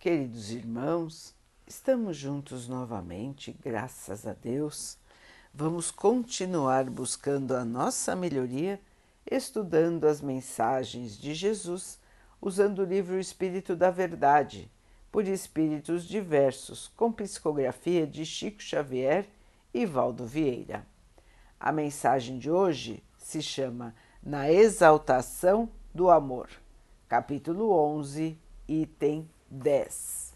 Queridos irmãos, estamos juntos novamente, graças a Deus. Vamos continuar buscando a nossa melhoria, estudando as mensagens de Jesus, usando o livro Espírito da Verdade, por espíritos diversos, com psicografia de Chico Xavier e Valdo Vieira. A mensagem de hoje se chama Na Exaltação do Amor, capítulo 11, item 10.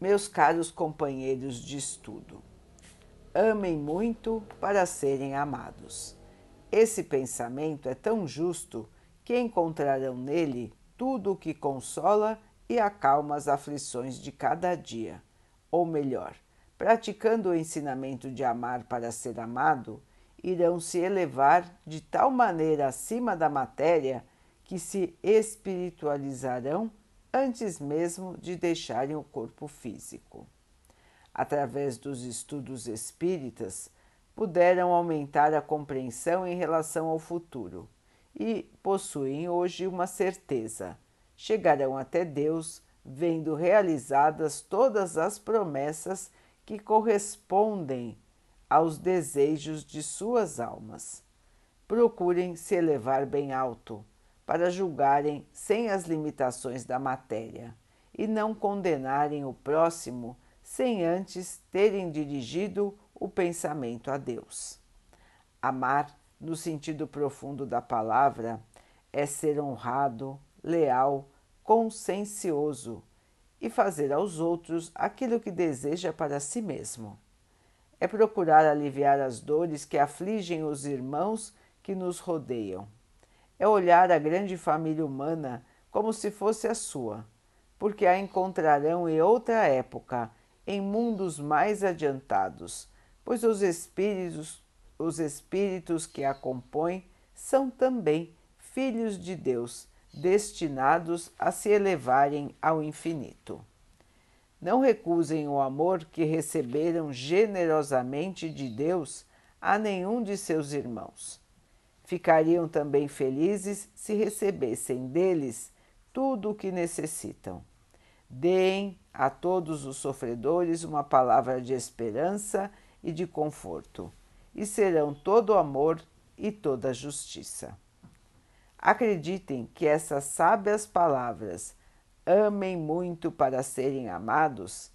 Meus caros companheiros de estudo, amem muito para serem amados. Esse pensamento é tão justo que encontrarão nele tudo o que consola e acalma as aflições de cada dia. Ou melhor, praticando o ensinamento de amar para ser amado, irão se elevar de tal maneira acima da matéria que se espiritualizarão antes mesmo de deixarem o corpo físico. Através dos estudos espíritas, puderam aumentar a compreensão em relação ao futuro e possuem hoje uma certeza: chegarão até Deus vendo realizadas todas as promessas que correspondem aos desejos de suas almas. Procurem se elevar bem alto para julgarem sem as limitações da matéria e não condenarem o próximo sem antes terem dirigido o pensamento a Deus. Amar, no sentido profundo da palavra, é ser honrado, leal, consciencioso e fazer aos outros aquilo que deseja para si mesmo. É procurar aliviar as dores que afligem os irmãos que nos rodeiam é olhar a grande família humana como se fosse a sua, porque a encontrarão em outra época, em mundos mais adiantados, pois os espíritos, os espíritos que a compõem são também filhos de Deus, destinados a se elevarem ao infinito. Não recusem o amor que receberam generosamente de Deus a nenhum de seus irmãos Ficariam também felizes se recebessem deles tudo o que necessitam. Deem a todos os sofredores uma palavra de esperança e de conforto, e serão todo amor e toda justiça. Acreditem que essas sábias palavras, amem muito para serem amados,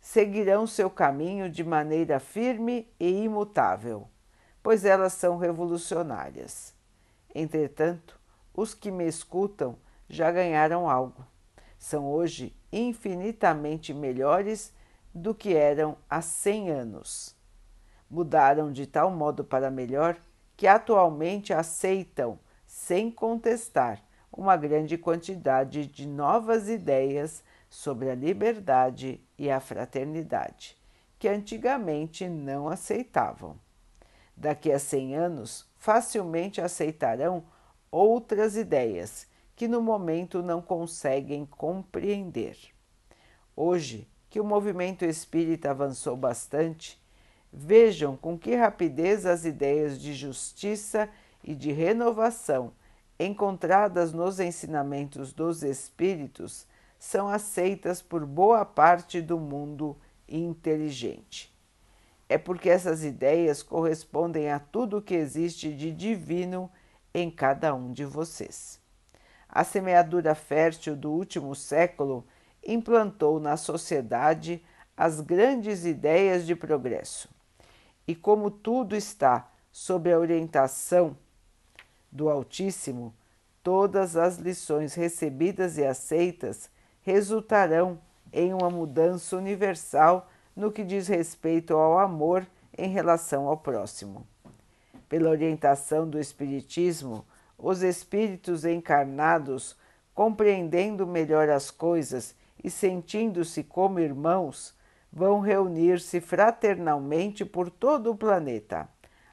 seguirão seu caminho de maneira firme e imutável pois elas são revolucionárias. Entretanto, os que me escutam já ganharam algo. São hoje infinitamente melhores do que eram há 100 anos. Mudaram de tal modo para melhor que atualmente aceitam, sem contestar, uma grande quantidade de novas ideias sobre a liberdade e a fraternidade, que antigamente não aceitavam daqui a 100 anos facilmente aceitarão outras ideias que no momento não conseguem compreender. Hoje, que o movimento espírita avançou bastante, vejam com que rapidez as ideias de justiça e de renovação encontradas nos ensinamentos dos espíritos são aceitas por boa parte do mundo inteligente é porque essas ideias correspondem a tudo que existe de divino em cada um de vocês. A semeadura fértil do último século implantou na sociedade as grandes ideias de progresso. E como tudo está sob a orientação do Altíssimo, todas as lições recebidas e aceitas resultarão em uma mudança universal no que diz respeito ao amor em relação ao próximo. Pela orientação do Espiritismo, os espíritos encarnados, compreendendo melhor as coisas e sentindo-se como irmãos, vão reunir-se fraternalmente por todo o planeta,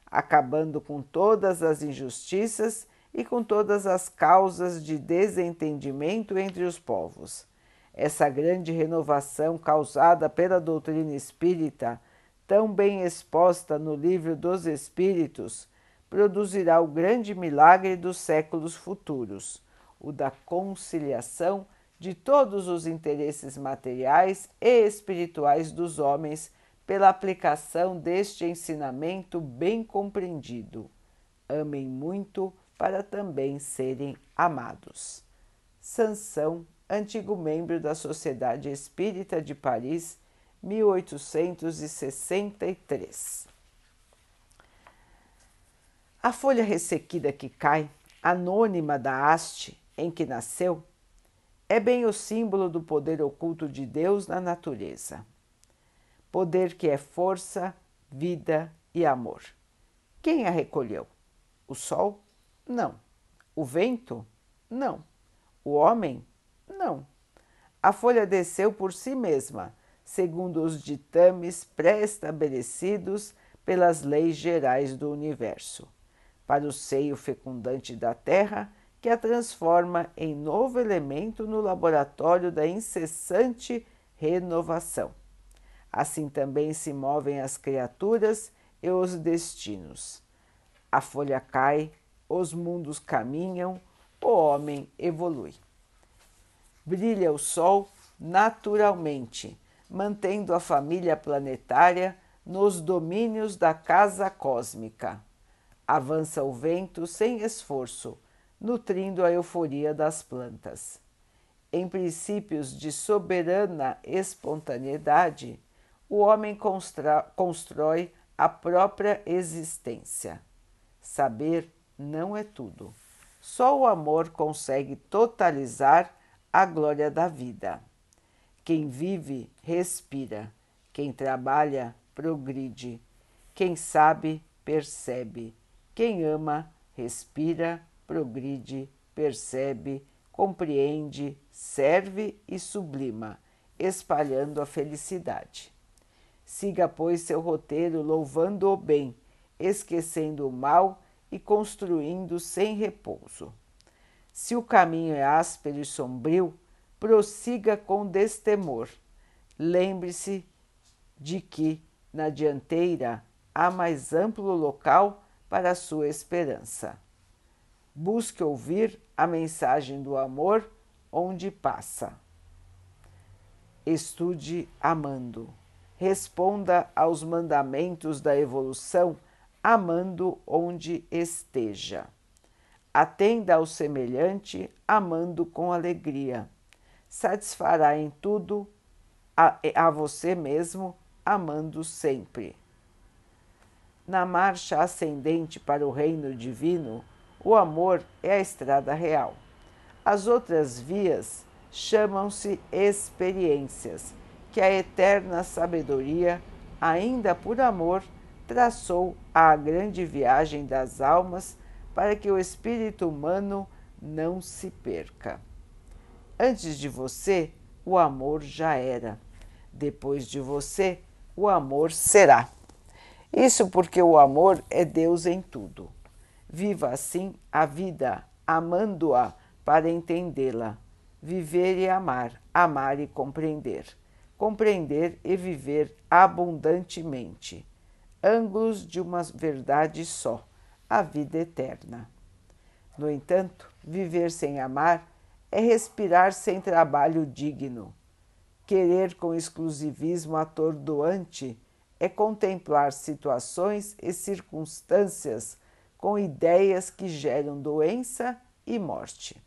acabando com todas as injustiças e com todas as causas de desentendimento entre os povos essa grande renovação causada pela doutrina espírita, tão bem exposta no Livro dos Espíritos, produzirá o grande milagre dos séculos futuros, o da conciliação de todos os interesses materiais e espirituais dos homens pela aplicação deste ensinamento bem compreendido. Amem muito para também serem amados. Sansão, antigo membro da Sociedade Espírita de Paris, 1863. A folha ressequida que cai, anônima da haste em que nasceu, é bem o símbolo do poder oculto de Deus na natureza. Poder que é força, vida e amor. Quem a recolheu? O sol? Não. O vento? Não. O homem? Não. A folha desceu por si mesma, segundo os ditames pré-estabelecidos pelas leis gerais do universo, para o seio fecundante da terra que a transforma em novo elemento no laboratório da incessante renovação. Assim também se movem as criaturas e os destinos. A folha cai, os mundos caminham, o homem evolui. Brilha o sol naturalmente, mantendo a família planetária nos domínios da casa cósmica. Avança o vento sem esforço, nutrindo a euforia das plantas. Em princípios de soberana espontaneidade, o homem constrói a própria existência. Saber não é tudo. Só o amor consegue totalizar a glória da vida. Quem vive, respira. Quem trabalha, progride. Quem sabe, percebe. Quem ama, respira, progride, percebe, compreende, serve e sublima, espalhando a felicidade. Siga, pois, seu roteiro louvando o bem, esquecendo o mal e construindo sem repouso. Se o caminho é áspero e sombrio, prossiga com destemor. Lembre-se de que, na dianteira, há mais amplo local para a sua esperança. Busque ouvir a mensagem do amor onde passa. Estude amando. Responda aos mandamentos da evolução amando onde esteja. Atenda ao semelhante amando com alegria. Satisfará em tudo a, a você mesmo amando sempre. Na marcha ascendente para o reino divino, o amor é a estrada real. As outras vias chamam-se experiências, que a eterna sabedoria, ainda por amor, traçou à grande viagem das almas para que o espírito humano não se perca. Antes de você, o amor já era. Depois de você, o amor será. Isso porque o amor é Deus em tudo. Viva assim a vida, amando-a para entendê-la. Viver e amar, amar e compreender. Compreender e viver abundantemente. Ângulos de uma verdade só, a vida eterna. No entanto, viver sem amar é respirar sem trabalho digno. Querer com exclusivismo atordoante é contemplar situações e circunstâncias com ideias que geram doença e morte.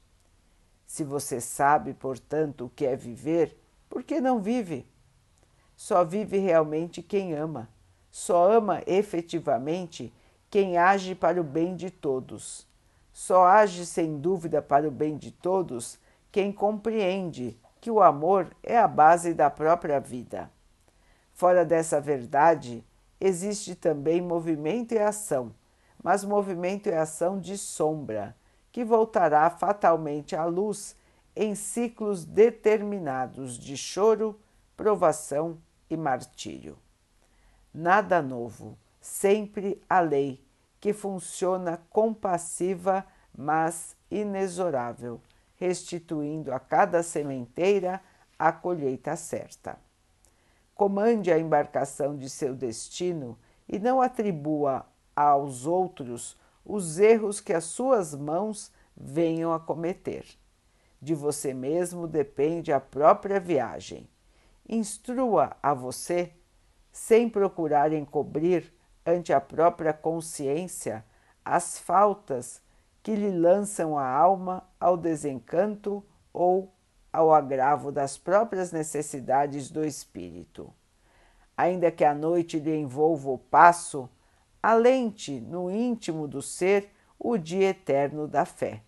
Se você sabe, portanto, o que é viver, por que não vive? Só vive realmente quem ama. Só ama efetivamente quem age para o bem de todos. Só age sem dúvida para o bem de todos quem compreende que o amor é a base da própria vida. Fora dessa verdade, existe também movimento e ação mas movimento e ação de sombra, que voltará fatalmente à luz em ciclos determinados de choro, provação e martírio. Nada novo, sempre a lei, que funciona compassiva, mas inexorável, restituindo a cada sementeira a colheita certa. Comande a embarcação de seu destino e não atribua aos outros os erros que as suas mãos venham a cometer. De você mesmo depende a própria viagem. Instrua a você, sem procurar encobrir ante a própria consciência as faltas que lhe lançam a alma ao desencanto ou ao agravo das próprias necessidades do espírito. Ainda que a noite lhe envolva o passo, alente no íntimo do ser o dia eterno da fé.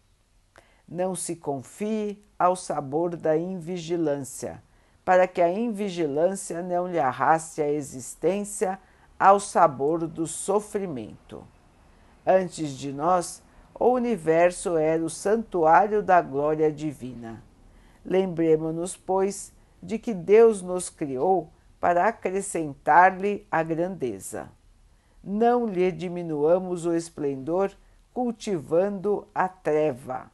Não se confie ao sabor da invigilância, para que a invigilância não lhe arraste a existência ao sabor do sofrimento. Antes de nós, o universo era o santuário da glória divina. Lembremos-nos, pois, de que Deus nos criou para acrescentar-lhe a grandeza. Não lhe diminuamos o esplendor cultivando a treva.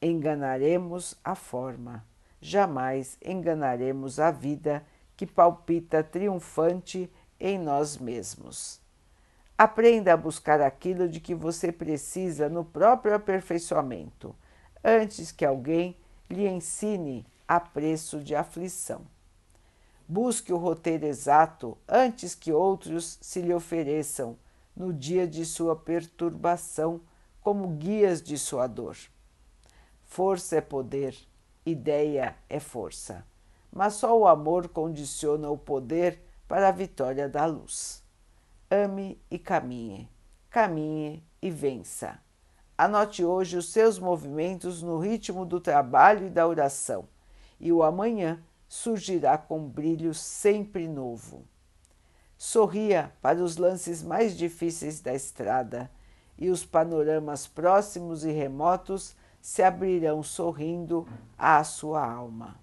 Enganaremos a forma, jamais enganaremos a vida que palpita triunfante em nós mesmos. Aprenda a buscar aquilo de que você precisa no próprio aperfeiçoamento, antes que alguém lhe ensine a preço de aflição. Busque o roteiro exato antes que outros se lhe ofereçam no dia de sua perturbação como guias de sua dor. Força é poder, ideia é força, mas só o amor condiciona o poder para a vitória da luz. Ame e caminhe, caminhe e vença. Anote hoje os seus movimentos no ritmo do trabalho e da oração, e o amanhã surgirá com brilho sempre novo. Sorria para os lances mais difíceis da estrada, e os panoramas próximos e remotos se abrirão sorrindo à sua alma.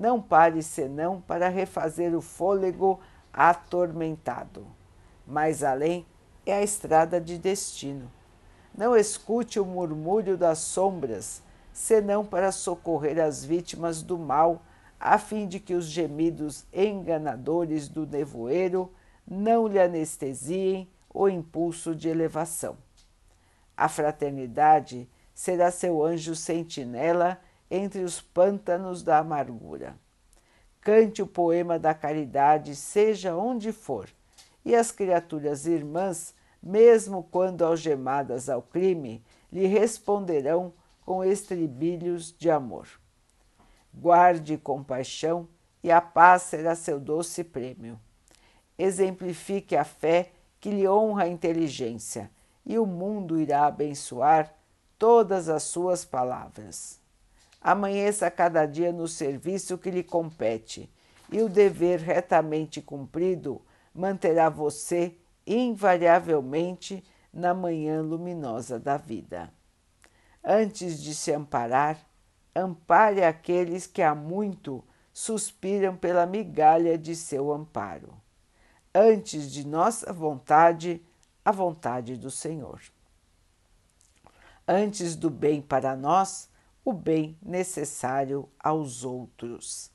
Não pare senão para refazer o fôlego atormentado. Mais além é a estrada de destino. Não escute o murmúrio das sombras, senão para socorrer as vítimas do mal a fim de que os gemidos enganadores do nevoeiro não lhe anestesiem o impulso de elevação. A fraternidade será seu anjo sentinela entre os pântanos da amargura. Cante o poema da caridade, seja onde for, e as criaturas irmãs, mesmo quando algemadas ao crime, lhe responderão com estribilhos de amor guarde compaixão e a paz será seu doce prêmio. Exemplifique a fé que lhe honra a inteligência, e o mundo irá abençoar todas as suas palavras. Amanheça cada dia no serviço que lhe compete, e o dever retamente cumprido manterá você invariavelmente na manhã luminosa da vida. Antes de se amparar, ampare aqueles que há muito suspiram pela migalha de seu amparo. Antes de nossa vontade, a vontade do Senhor. Antes do bem para nós, o bem necessário aos outros.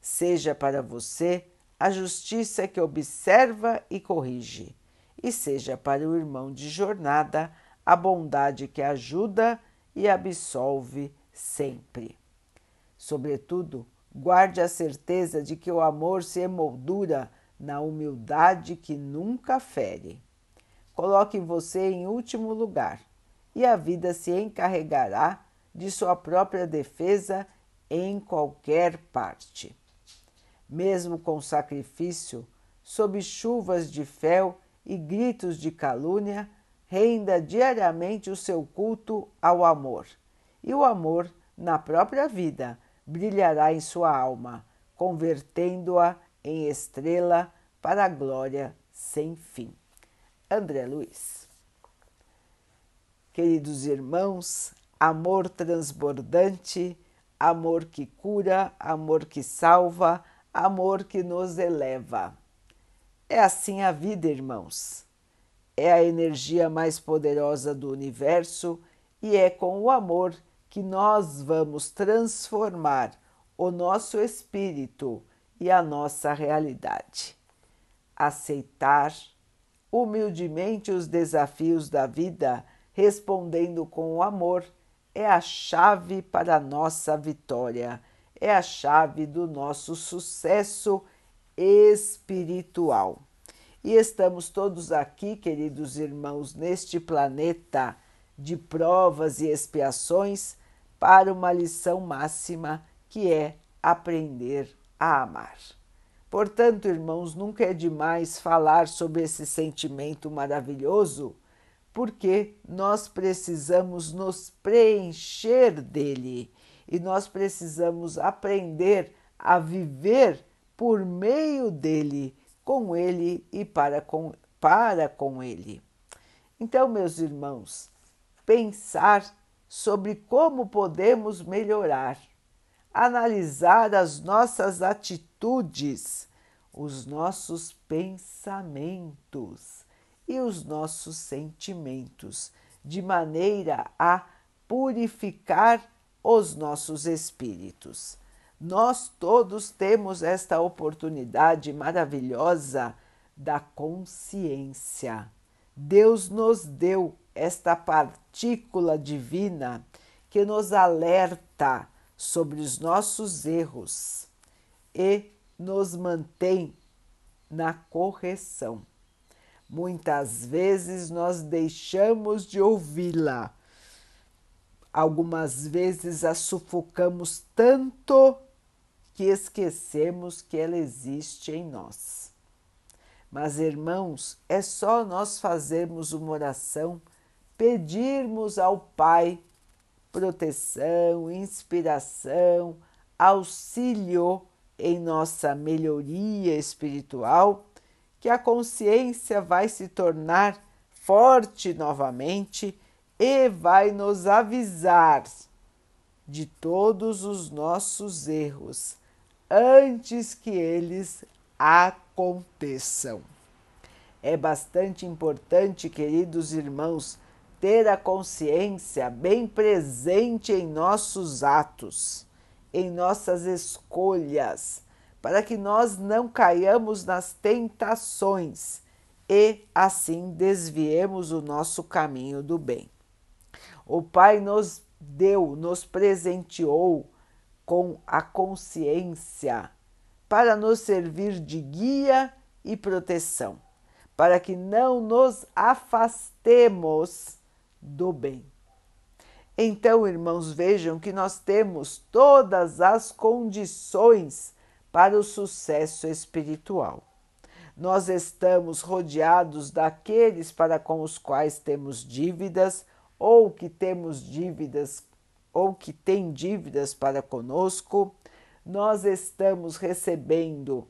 Seja para você a justiça que observa e corrige, e seja para o irmão de jornada a bondade que ajuda e absolve sempre. Sobretudo, guarde a certeza de que o amor se emoldura na humildade que nunca fere. Coloque você em último lugar e a vida se encarregará de sua própria defesa em qualquer parte. Mesmo com sacrifício, sob chuvas de fel e gritos de calúnia, renda diariamente o seu culto ao amor e o amor, na própria vida, brilhará em sua alma, convertendo-a em estrela para a glória sem fim. André Luiz. Queridos irmãos, amor transbordante, amor que cura, amor que salva, amor que nos eleva. É assim a vida, irmãos. É a energia mais poderosa do universo e é com o amor que nós vamos transformar o nosso espírito e a nossa realidade. Aceitar humildemente os desafios da vida, respondendo com o amor, é a chave para a nossa vitória, é a chave do nosso sucesso espiritual. E estamos todos aqui, queridos irmãos, neste planeta de provas e expiações para uma lição máxima que é aprender a amar. Portanto, irmãos, nunca é demais falar sobre esse sentimento maravilhoso, porque nós precisamos nos preencher dele e nós precisamos aprender a viver por meio dele, com ele e para com, para com ele. Então, meus irmãos, pensar sobre como podemos melhorar, analisar as nossas atitudes, os nossos pensamentos e os nossos sentimentos, de maneira a purificar os nossos espíritos. Nós todos temos esta oportunidade maravilhosa da consciência. Deus nos deu esta partícula divina que nos alerta sobre os nossos erros e nos mantém na correção. Muitas vezes nós deixamos de ouvi-la. Algumas vezes a sufocamos tanto que esquecemos que ela existe em nós. Mas, irmãos, é só nós fazermos uma oração pedirmos ao Pai proteção, inspiração, auxílio em nossa melhoria espiritual, que a consciência vai se tornar forte novamente e vai nos avisar de todos os nossos erros antes que eles aconteçam. É bastante importante, queridos irmãos, ter a consciência bem presente em nossos atos, em nossas escolhas, para que nós não caiamos nas tentações e assim desviemos o nosso caminho do bem. O Pai nos deu, nos presenteou com a consciência para nos servir de guia e proteção, para que não nos afastemos do bem. Então, irmãos, vejam que nós temos todas as condições para o sucesso espiritual. Nós estamos rodeados daqueles para com os quais temos dívidas, ou que temos dívidas, ou que têm dívidas para conosco. Nós estamos recebendo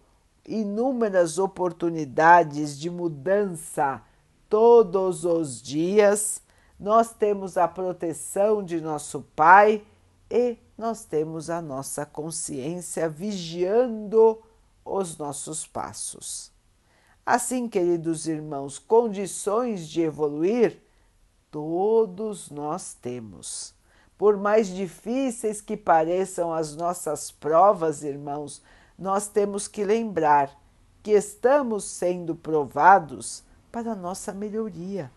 inúmeras oportunidades de mudança todos os dias nós temos a proteção de nosso Pai e nós temos a nossa consciência vigiando os nossos passos. Assim, queridos irmãos, condições de evoluir todos nós temos. Por mais difíceis que pareçam as nossas provas, irmãos, nós temos que lembrar que estamos sendo provados para nossa melhoria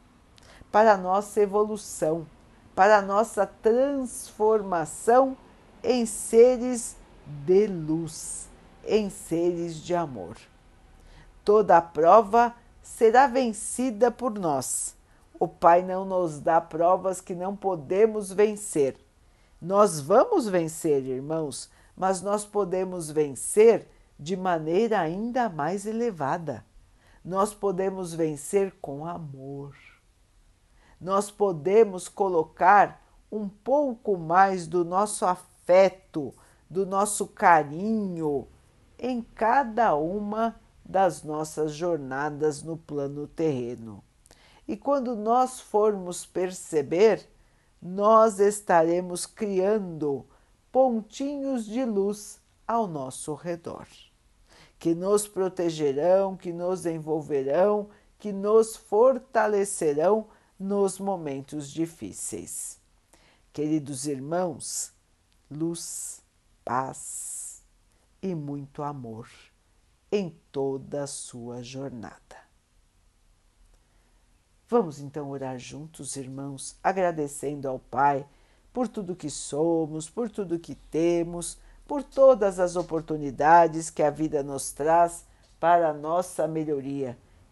para nossa evolução, para nossa transformação em seres de luz, em seres de amor. Toda a prova será vencida por nós. O Pai não nos dá provas que não podemos vencer. Nós vamos vencer, irmãos, mas nós podemos vencer de maneira ainda mais elevada. Nós podemos vencer com amor nós podemos colocar um pouco mais do nosso afeto, do nosso carinho em cada uma das nossas jornadas no plano terreno. E quando nós formos perceber, nós estaremos criando pontinhos de luz ao nosso redor, que nos protegerão, que nos envolverão, que nos fortalecerão nos momentos difíceis. Queridos irmãos, luz, paz e muito amor em toda a sua jornada. Vamos então orar juntos, irmãos, agradecendo ao Pai por tudo que somos, por tudo que temos, por todas as oportunidades que a vida nos traz para a nossa melhoria,